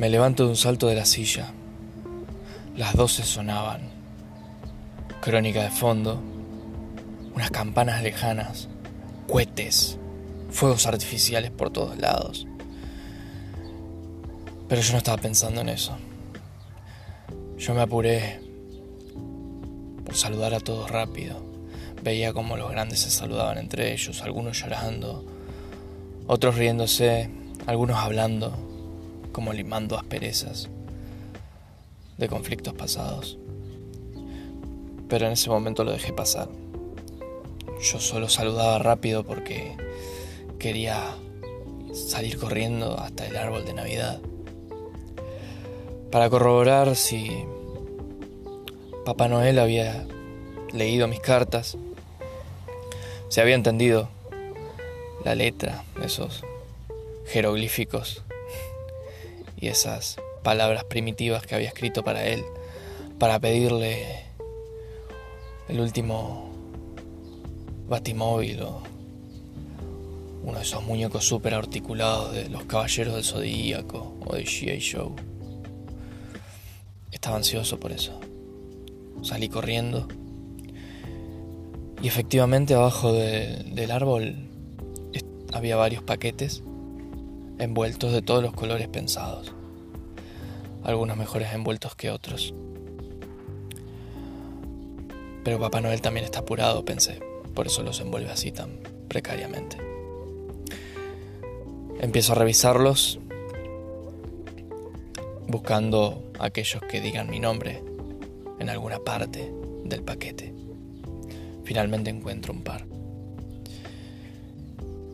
Me levanto de un salto de la silla. Las doce sonaban. Crónica de fondo. Unas campanas lejanas. Cohetes. Fuegos artificiales por todos lados. Pero yo no estaba pensando en eso. Yo me apuré por saludar a todos rápido. Veía como los grandes se saludaban entre ellos, algunos llorando, otros riéndose, algunos hablando, como limando asperezas de conflictos pasados. Pero en ese momento lo dejé pasar. Yo solo saludaba rápido porque quería salir corriendo hasta el árbol de Navidad para corroborar si Papá Noel había leído mis cartas se había entendido la letra, esos jeroglíficos y esas palabras primitivas que había escrito para él, para pedirle el último batimóvil o uno de esos muñecos súper articulados de los caballeros del zodíaco o de G.I. Show. Estaba ansioso por eso. Salí corriendo y efectivamente abajo del árbol había varios paquetes envueltos de todos los colores pensados. Algunos mejores envueltos que otros. Pero Papá Noel también está apurado, pensé. Por eso los envuelve así tan precariamente. Empiezo a revisarlos, buscando aquellos que digan mi nombre en alguna parte del paquete. Finalmente encuentro un par.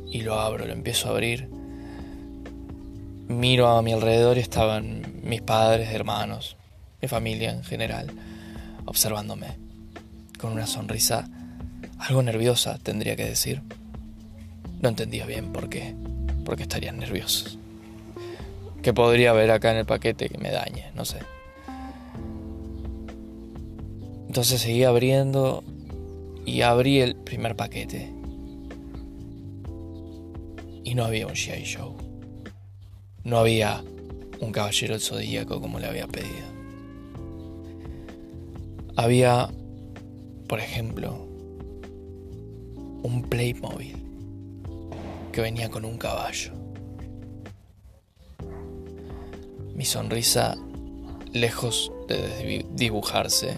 Y lo abro, lo empiezo a abrir. Miro a mi alrededor y estaban mis padres, hermanos, mi familia en general, observándome, con una sonrisa algo nerviosa, tendría que decir. No entendía bien por qué, porque estarían nerviosos. ¿Qué podría haber acá en el paquete que me dañe? No sé. Entonces seguí abriendo y abrí el primer paquete. Y no había un G.I. Show. No había un caballero zodíaco como le había pedido. Había, por ejemplo, un Playmobil que venía con un caballo. Mi sonrisa, lejos de dibujarse,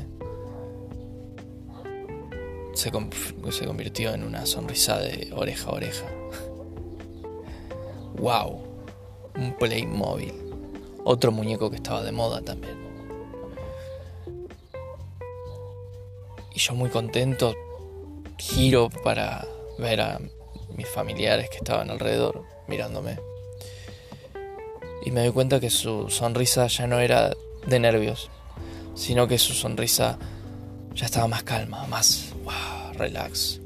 se, se convirtió en una sonrisa de oreja a oreja. ¡Wow! Un Playmobil. Otro muñeco que estaba de moda también. Y yo muy contento giro para ver a mis familiares que estaban alrededor mirándome. Y me doy cuenta que su sonrisa ya no era de nervios, sino que su sonrisa ya estaba más calma, más wow, relax.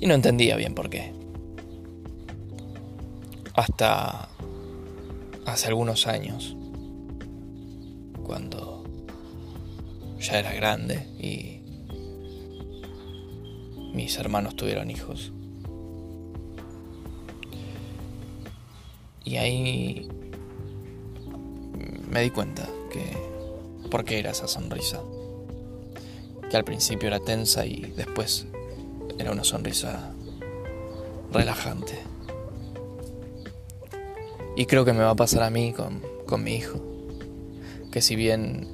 Y no entendía bien por qué. Hasta hace algunos años, cuando ya era grande y mis hermanos tuvieron hijos. Y ahí me di cuenta que por qué era esa sonrisa que al principio era tensa y después era una sonrisa relajante. Y creo que me va a pasar a mí con, con mi hijo, que si bien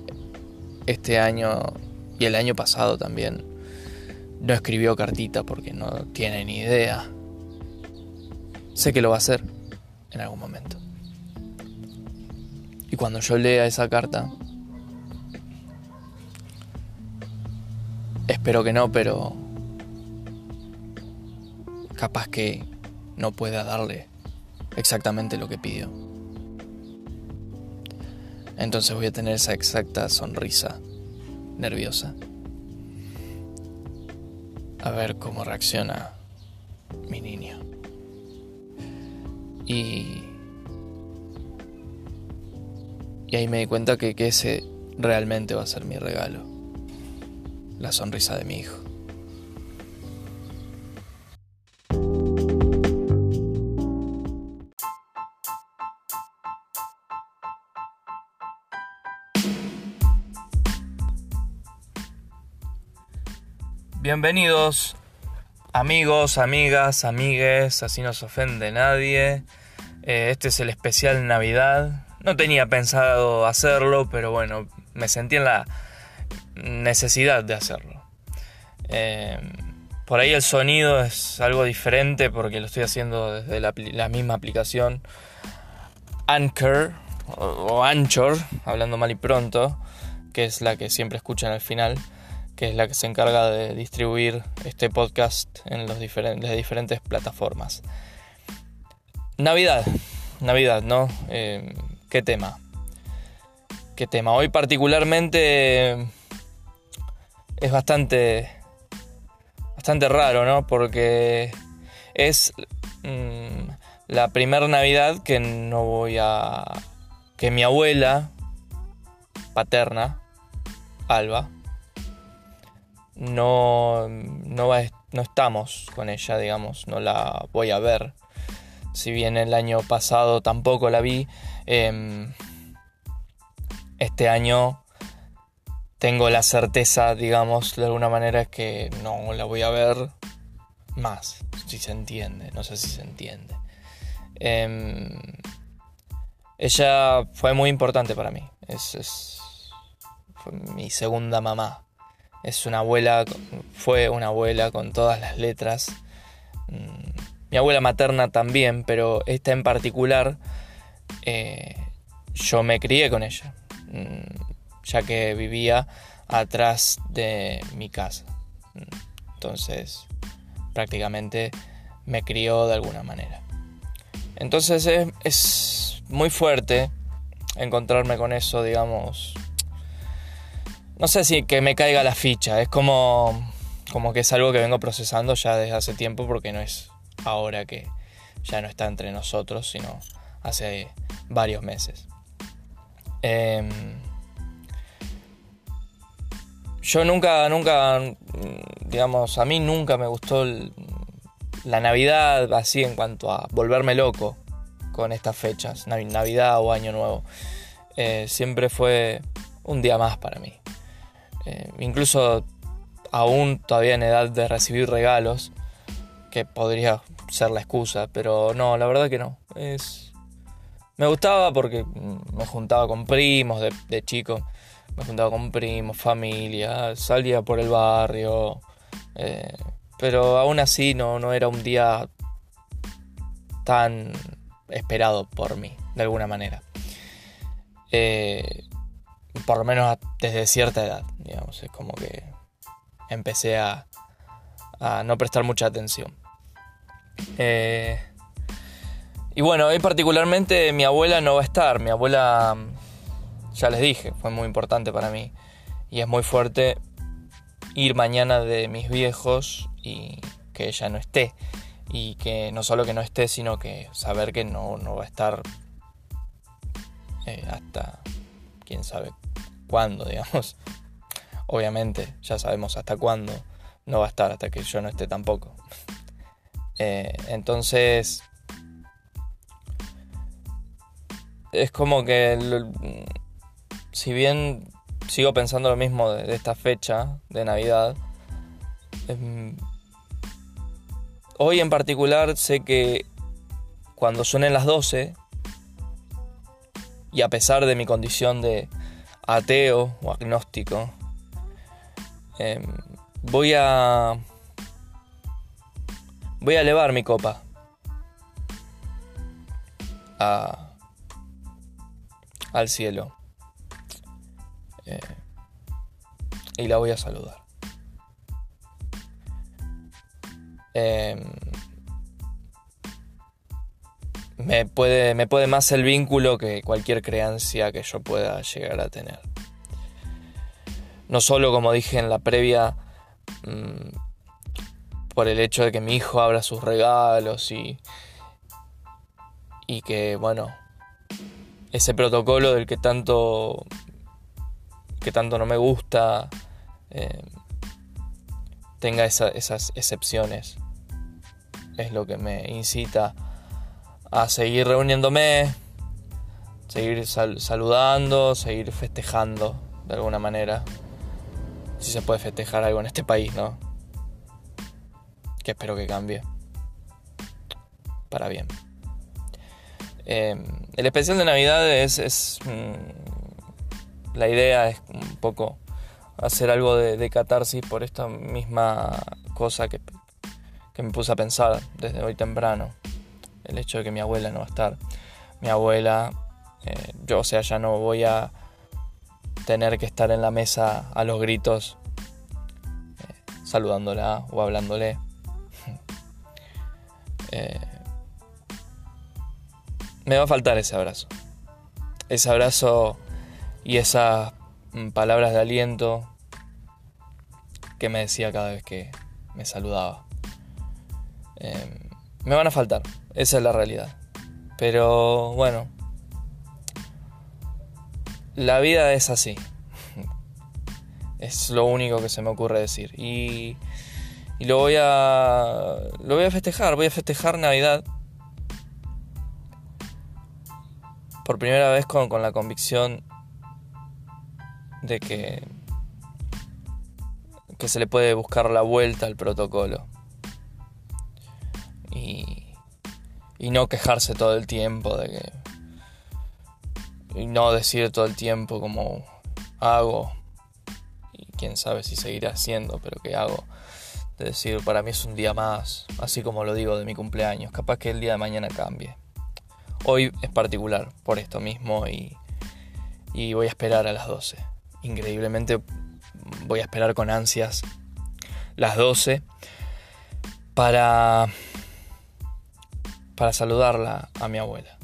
este año y el año pasado también no escribió cartita porque no tiene ni idea, sé que lo va a hacer en algún momento. Y cuando yo lea esa carta, Espero que no, pero capaz que no pueda darle exactamente lo que pidió. Entonces voy a tener esa exacta sonrisa nerviosa. A ver cómo reacciona mi niño. Y... Y ahí me di cuenta que, que ese realmente va a ser mi regalo la sonrisa de mi hijo. Bienvenidos amigos, amigas, amigues, así no se ofende nadie. Eh, este es el especial Navidad. No tenía pensado hacerlo, pero bueno, me sentí en la necesidad de hacerlo. Eh, por ahí el sonido es algo diferente porque lo estoy haciendo desde la, misma aplicación Anchor o Anchor, hablando mal y pronto, que es la que siempre escuchan al final que es la que se encarga de distribuir este podcast en los diferentes, las diferentes plataformas. Navidad, Navidad, ¿no? Eh, ¿Qué tema? ¿Qué tema? Hoy particularmente es bastante, bastante raro, ¿no? Porque es mm, la primera Navidad que no voy a... que mi abuela paterna, Alba, no, no, estamos con ella, digamos, no la voy a ver. Si bien el año pasado tampoco la vi, em, este año tengo la certeza, digamos, de alguna manera que no la voy a ver más, si se entiende, no sé si se entiende. Em, ella fue muy importante para mí, es, fue mi segunda mamá. Es una abuela, fue una abuela con todas las letras. Mm, mi abuela materna también, pero esta en particular, eh, yo me crié con ella, mm, ya que vivía atrás de mi casa. Entonces, prácticamente me crió de alguna manera. Entonces es, es muy fuerte encontrarme con eso, digamos, no sé si que me caiga la ficha, es como, como que es algo que vengo procesando ya desde hace tiempo porque no es ahora que ya no está entre nosotros, sino hace varios meses. Em, yo nunca, nunca, digamos, a mí nunca me gustó la Navidad así en cuanto a volverme loco con estas fechas, Navidad o Año Nuevo. Eh, siempre fue un día más para mí. Eh, incluso aún todavía en edad de recibir regalos, que podría ser la excusa, pero no, la verdad que no. Es... Me gustaba porque me juntaba con primos de, chico, me juntaba con primos, familia, salía por el barrio, eh, pero aún así no, no era un día tan esperado por mí, de alguna manera. Eh, por lo menos desde cierta edad, digamos, es como que empecé a, no prestar mucha atención. Eh, y bueno, hoy particularmente mi abuela no va a estar, mi abuela, ya les dije, fue muy importante para mí y es muy fuerte ir mañana de mis viejos y que ella no esté. Y que no solo que no esté, sino que saber que no, va a estar eh, hasta quién sabe cuándo, digamos. Obviamente, ya sabemos hasta cuándo. No va a estar hasta que yo no esté tampoco. Eh, entonces, es como que, si bien sigo pensando lo mismo de, esta fecha de Navidad, hoy en particular sé que cuando suenen las 12, y a pesar de mi condición de ateo o agnóstico, em, voy a voy a elevar mi copa al cielo eh, y la voy a saludar. Em, me puede, me puede más el vínculo que cualquier creencia que yo pueda llegar a tener. No solo, como dije en la previa, mm, por el hecho de que mi hijo abra sus regalos y, y que, bueno, ese protocolo del que tanto, que tanto no me gusta, eh, tenga esas excepciones. Es lo que me incita a seguir reuniéndome, seguir saludando, seguir festejando de alguna manera. Si se puede festejar algo en este país, ¿no? que espero que cambie para bien. Em, el especial de Navidad es, mm, la idea es un poco hacer algo de, catarsis por esta misma cosa que, que, me puse a pensar desde hoy temprano. El hecho de que mi abuela no va a estar. Mi abuela, eh, yo o sea, ya no voy a tener que estar en la mesa a los gritos eh, saludándola o hablándole. Eh, me va a faltar ese abrazo. Ese abrazo y esas mm, palabras de aliento que me decía cada vez que me saludaba. Em, me van a faltar, esa es la realidad. Pero bueno, la vida es así. Es lo único que se me ocurre decir. Y, y lo voy a. Lo voy a festejar. Voy a festejar Navidad. Por primera vez con, con la convicción de que. que se le puede buscar la vuelta al protocolo. Y no quejarse todo el tiempo de que y no decir todo el tiempo como hago y quién sabe si seguiré haciendo, pero que hago. De decir, para mí es un día más, así como lo digo de mi cumpleaños, capaz que el día de mañana cambie. Hoy es particular por esto mismo y, y voy a esperar a las 12. Increíblemente voy a esperar con ansias las 12 para para saludarla a mi abuela.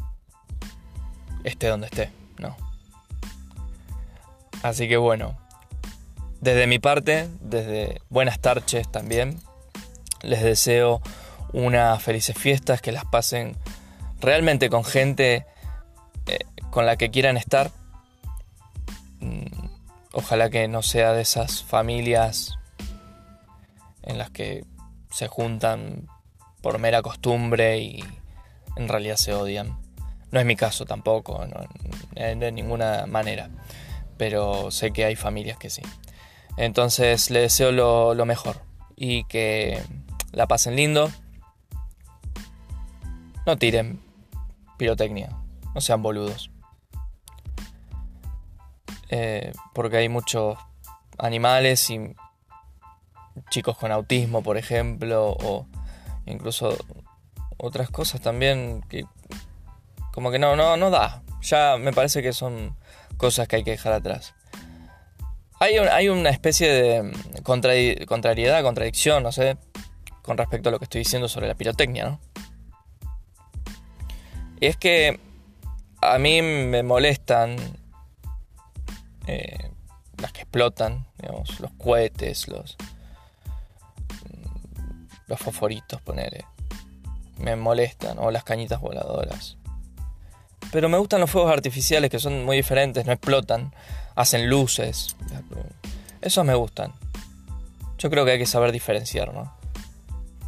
Esté donde esté. ¿no? Así que bueno, desde mi parte, desde Buenas Tarches también, les deseo unas felices fiestas, que las pasen realmente con gente eh, con la que quieran estar. Mm, ojalá que no sea de esas familias en las que se juntan por mera costumbre y en realidad se odian. No es mi caso tampoco, de ninguna manera, pero sé que hay familias que sí. Entonces les deseo lo, mejor y que la pasen lindo. No tiren pirotecnia, no sean boludos. Eh, porque hay muchos animales y chicos con autismo, por ejemplo, o incluso otras cosas también que como que no, no, no da. Ya me parece que son cosas que hay que dejar atrás. Hay, hay una especie de contrariedad, contradicción, no sé, con respecto a lo que estoy diciendo sobre la pirotecnia, ¿no? Y es que a mí me molestan eh, las que explotan, digamos, los cohetes, los, los fosforitos, poner Me molestan, o las cañitas voladoras. Pero me gustan los fuegos artificiales que son muy diferentes, no explotan, hacen luces. Esos me gustan. Yo creo que hay que saber diferenciar, ¿no?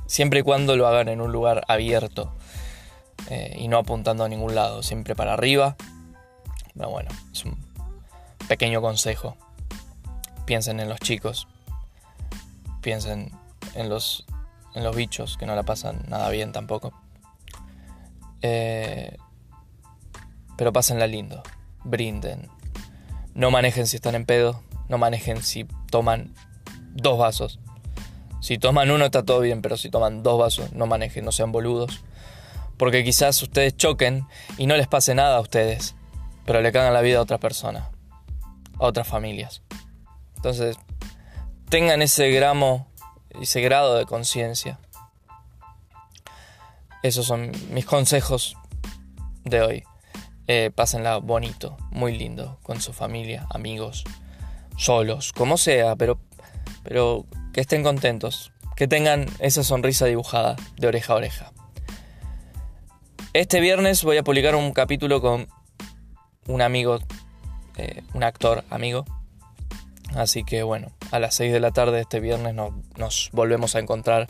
Siempre y cuando lo hagan en un lugar abierto eh, y no apuntando a ningún lado, siempre para arriba. Pero bueno, es un pequeño consejo. Piensen en los chicos, piensen en los, en los bichos que no la pasan nada bien tampoco. Eh, pero pásenla lindo, brinden. No manejen si están en pedo, no manejen si toman dos vasos. Si toman uno está todo bien, pero si toman dos vasos, no manejen, no sean boludos. Porque quizás ustedes choquen y no les pase nada a ustedes, pero le cagan la vida a otra persona, a otras familias. Entonces, tengan ese gramo, ese grado de conciencia. Esos son mis consejos de hoy. Eh, pásenla bonito, muy lindo, con su familia, amigos, solos, como sea, pero, pero que estén contentos, que tengan esa sonrisa dibujada de oreja a oreja. Este viernes voy a publicar un capítulo con un amigo, eh, un actor amigo. Así que bueno, a las 6 de la tarde este viernes nos, volvemos a encontrar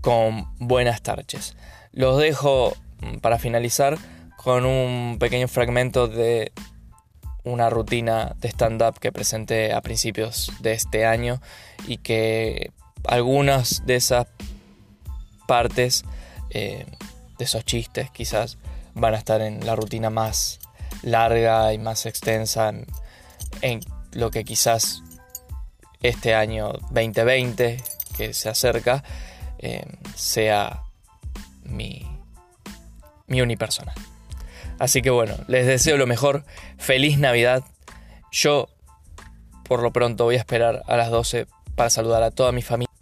con buenas tardes. Los dejo mm, para finalizar con un pequeño fragmento de una rutina de stand-up que presenté a principios de este año y que algunas de esas partes eh, de esos chistes quizás van a estar en la rutina más larga y más extensa en, lo que quizás este año 2020 que se acerca eh, sea mi, mi unipersona. Así que bueno, les deseo lo mejor, feliz Navidad. Yo por lo pronto voy a esperar a las 12 para saludar a toda mi familia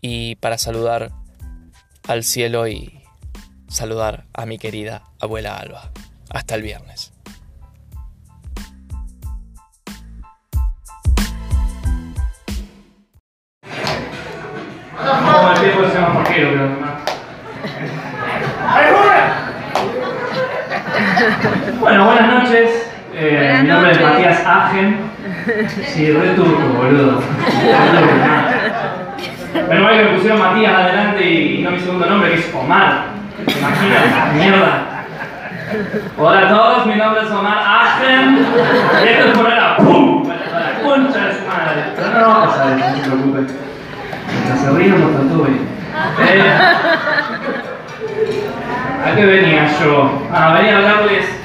y para saludar al cielo y saludar a mi querida abuela Alba. Hasta el viernes. Bueno, buenas noches. Eh, mi nombre es Matías Agen. Sí, re turco, boludo. Menos mal que me pusieron Matías adelante y no mi segundo nombre, que es Omar. ¿Te imaginas? Mierda. Hola a todos, mi nombre es Omar Agen. Y esto es por ahora. ¡Pum! La concha de su madre. Pero no, no pasa, no se preocupe. Mientras se ríen, no tatué. ¿A qué venía yo? Ah, venía a hablarles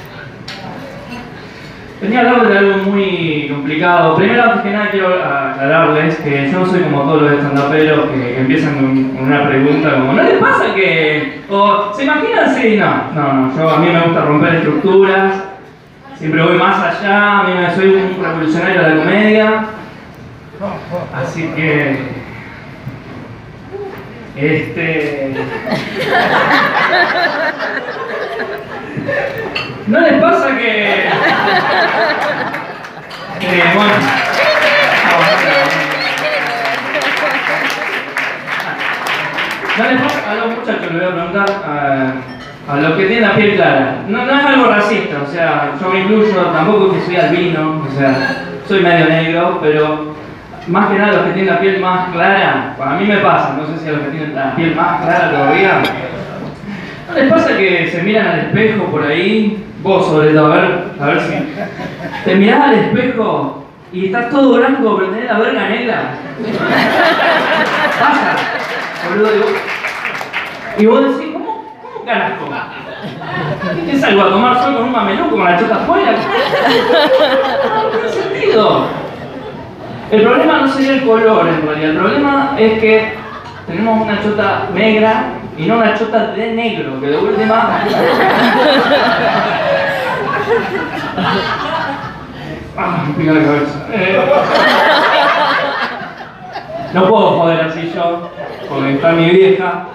Venía a hablar de algo muy complicado. Primero, antes que nada, quiero aclararles que yo no soy como todos los estandaperos que empiezan con una pregunta como ¿No les pasa que...? o ¿Se imaginan si...? No, no, no. Yo, a mí me gusta romper estructuras. Siempre voy más allá. A mí me soy un revolucionario de la comedia. Así que... Este... ¿No les pasa que.? Eh, bueno. ¿No les pasa? A los muchachos les voy a preguntar. A, los que tienen la piel clara. No, no es algo racista, o sea, yo me incluyo, tampoco que soy albino, o sea, soy medio negro, pero más que nada los que tienen la piel más clara, para mí me pasa, no sé si a los que tienen la piel más clara todavía, ¿no les pasa que se miran al espejo por ahí Vos sobre todo, a ver, a ver si. Te mirás al espejo y estás todo blanco, pero tenés la verga negra. Pasa, boludo. Y vos decís, ¿cómo, cómo carajo? ¿Qué salgo a tomar sol con un mameluco con la chota afuera? No tiene sentido. El problema no sería el color en realidad, el problema es que tenemos una chota negra y no una chota de negro, que de última. Ah, me pica la cabeza. Eh, no puedo joder así yo, porque está mi vieja.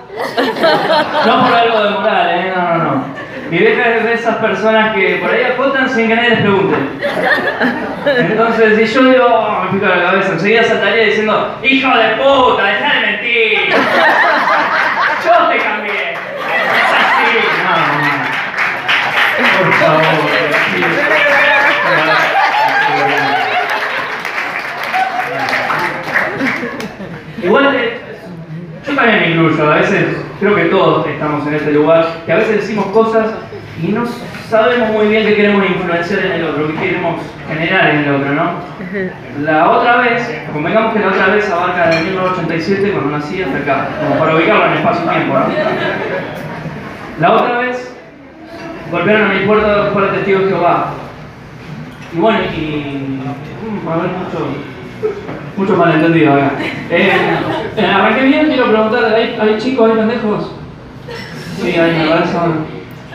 No por algo de moral, ¿eh? No, no, no. Mi vieja es de esas personas que por ahí acotan sin que nadie les pregunte. Entonces, si yo digo, oh, me pica la cabeza, enseguida saltaría diciendo, hijo de puta, deja de mentir. Yo te cambié. Es así. No, no. Por favor. Igual, eh, yo también me incluyo, a veces creo que todos estamos en este lugar, que a veces decimos cosas y no sabemos muy bien qué queremos influenciar en el otro, qué queremos generar en el otro, ¿no? La otra vez, convengamos que la otra vez abarca del 1987 cuando nací hasta acá, como para ubicarlo en espacio-tiempo, ¿no? La otra vez golpearon a mi puerta para testigos de Jehová. Y bueno, y. Mm, a ver, mucho, mucho malentendido acá. Eh, eh, arranqué bien, quiero preguntar: ¿hay, ¿hay chicos, hay pendejos? Sí, hay, me parece.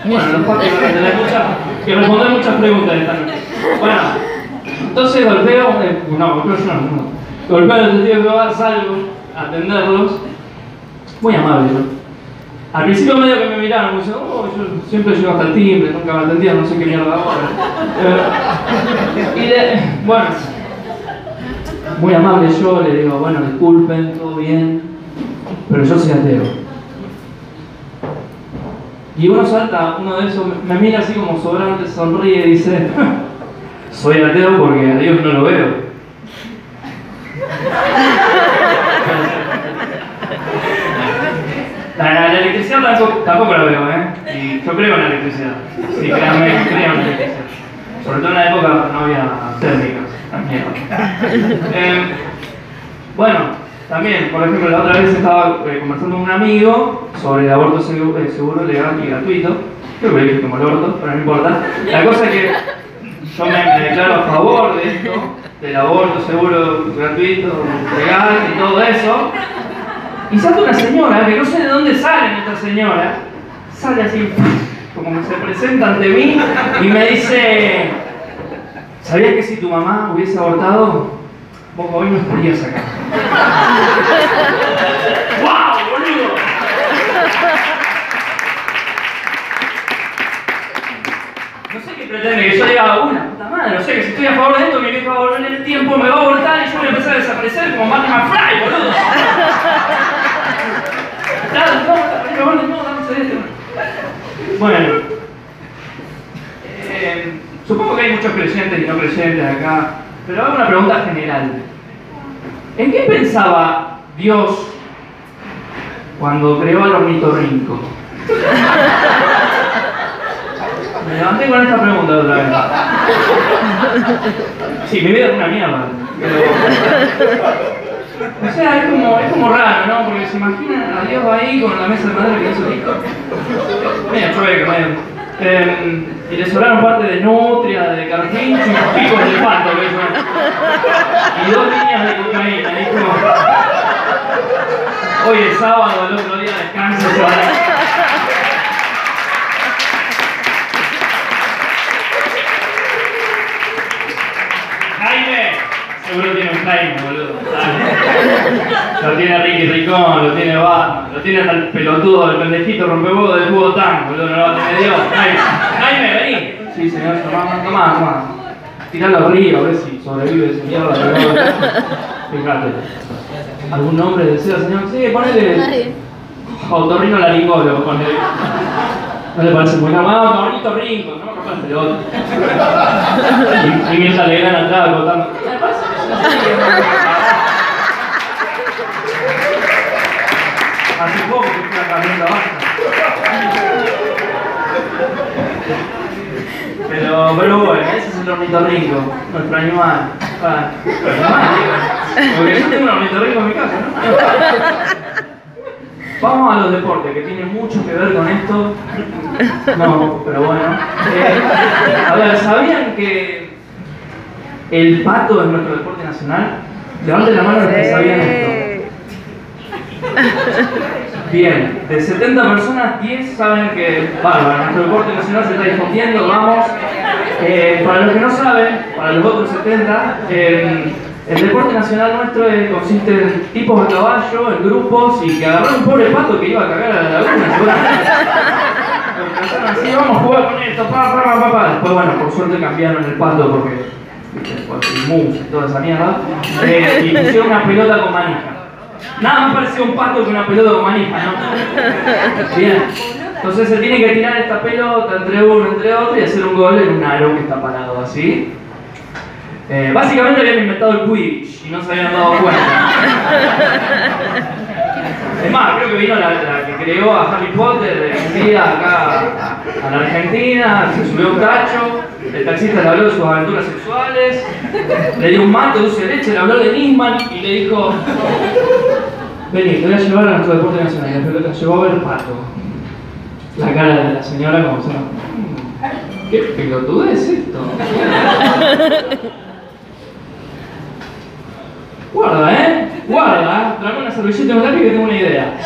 Bueno, los que responder muchas preguntas esta noche. Bueno, entonces golpeo. Eh, no, golpeo yo no. Golpeo a los testigos de Jehová, salgo a atenderlos. Muy amable, ¿no? Al principio medio que me miraron, me dicen, oh, yo siempre llego hasta el timbre, nunca me atendían, no sé qué mierda ahora. Eh, y de, bueno, muy amable yo, le digo, bueno, disculpen, todo bien, pero yo soy ateo. Y uno salta, uno de esos me mira así como sobrante, sonríe y dice, soy ateo porque a Dios no lo veo. La, electricidad tampoco, la veo, ¿eh? Y yo creo en la electricidad. Sí, créanme, creo en electricidad. Sobre todo en la época no había térmicas. Eh, bueno, también, por ejemplo, la otra vez estaba eh, conversando con un amigo sobre el aborto seguro, eh, seguro, legal y gratuito. Creo que dije como el aborto, pero no importa. La cosa es que yo me, me declaro a favor de esto, del aborto seguro, gratuito, legal y todo eso. Y salta una señora, que no sé de dónde sale esta señora, sale así, como que se presenta ante mí y me dice, ¿sabías que si tu mamá hubiese abortado, vos hoy no estarías acá? ¡Wow, boludo! No sé qué pretende que yo diga, una puta madre, no sé que si estoy a favor de esto, mi viejo va a volver en el tiempo, me va a abortar y yo voy a empezar a desaparecer como Marty McFly, boludo. Claro, no, no, dame un segundo. Bueno, eh, supongo que hay muchos creyentes y no creyentes acá, pero hago una pregunta general. ¿En qué pensaba Dios cuando creó al ornitorrinco? Me levanté con esta pregunta otra vez. Sí, mi vida es una mierda. Pero... O sea, es como, es como raro, ¿no? Porque se imaginan a Dios ahí con la mesa de madera que hizo hijo. Medio chueco, medio. Eh, y le sobraron parte de nutria, de carpincho y picos de pato. Y dos líneas de cocaína. Dijo, hoy es sábado, el otro día descanso, seguro tiene un Jaime, boludo. Lo tiene Ricky Ricón, lo tiene Batman, lo tiene hasta el pelotudo, el pendejito rompehuevo del jugo tan, boludo, no lo va a tener Dios. Jaime, Jaime, vení. Sí, señor, tomá, tomá, tomá. Tiralo arriba, a ver si sobrevive ese mierda. Fíjate. ¿Algún nombre desea, señor? Sí, ponele. Autorrino laringólogo, ponele. ¿No le parece muy normal? Ah, Tornito Rinco, no me rompas el pelota. Y, y mientras le ganan atrás, votando. Me parece así. Poco que estoy cambiando basta. Pero, pero bueno, ese es el ornitorrinco, nuestro animal. Ah. Porque yo tengo un ornitorrinco en mi casa, ¿no? Vamos a los deportes, que tienen mucho que ver con esto. No, pero bueno. Eh, a ver, ¿sabían que el pato es nuestro deporte nacional? Levanten la mano los que sabían esto. Bien, de 70 personas, 10 saben que, bárbaro, nuestro deporte nacional se está difundiendo, vamos. Eh, para los que no saben, para los otros 70, eh, el deporte nacional nuestro consiste en tipos a caballo, en grupos, y que agarraron un pobre pato que iba a cagar a la laguna, así, vamos a jugar con esto, pa, pa, pa, pa. Después, bueno, por suerte cambiaron el pato porque, y toda esa mierda. Eh, y pusieron una pelota con manija. Nada más parecía un pato que una pelota con manija, ¿no? Bien. Entonces se tiene que tirar esta pelota entre uno, entre otro y hacer un gol en un aro que está parado así. Eh, básicamente habían inventado el Quidditch y no se habían dado cuenta. Es más, creo que vino la, que creó a Harry Potter de día acá a, la Argentina, se subió un tacho, el taxista le habló de sus aventuras sexuales, le dio un mato dulce leche, le habló de Nisman y le dijo, vení, te voy a llevar a nuestro deporte nacional. Y la llevó a ver pato. La cara de la señora como "Mm, ¿Qué pelotudez es esto? Guarda, ¿eh? Guarda. Trae una servilleta y un que tengo una idea.